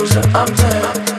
closer, I'm down.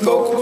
Knock, knock.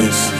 You.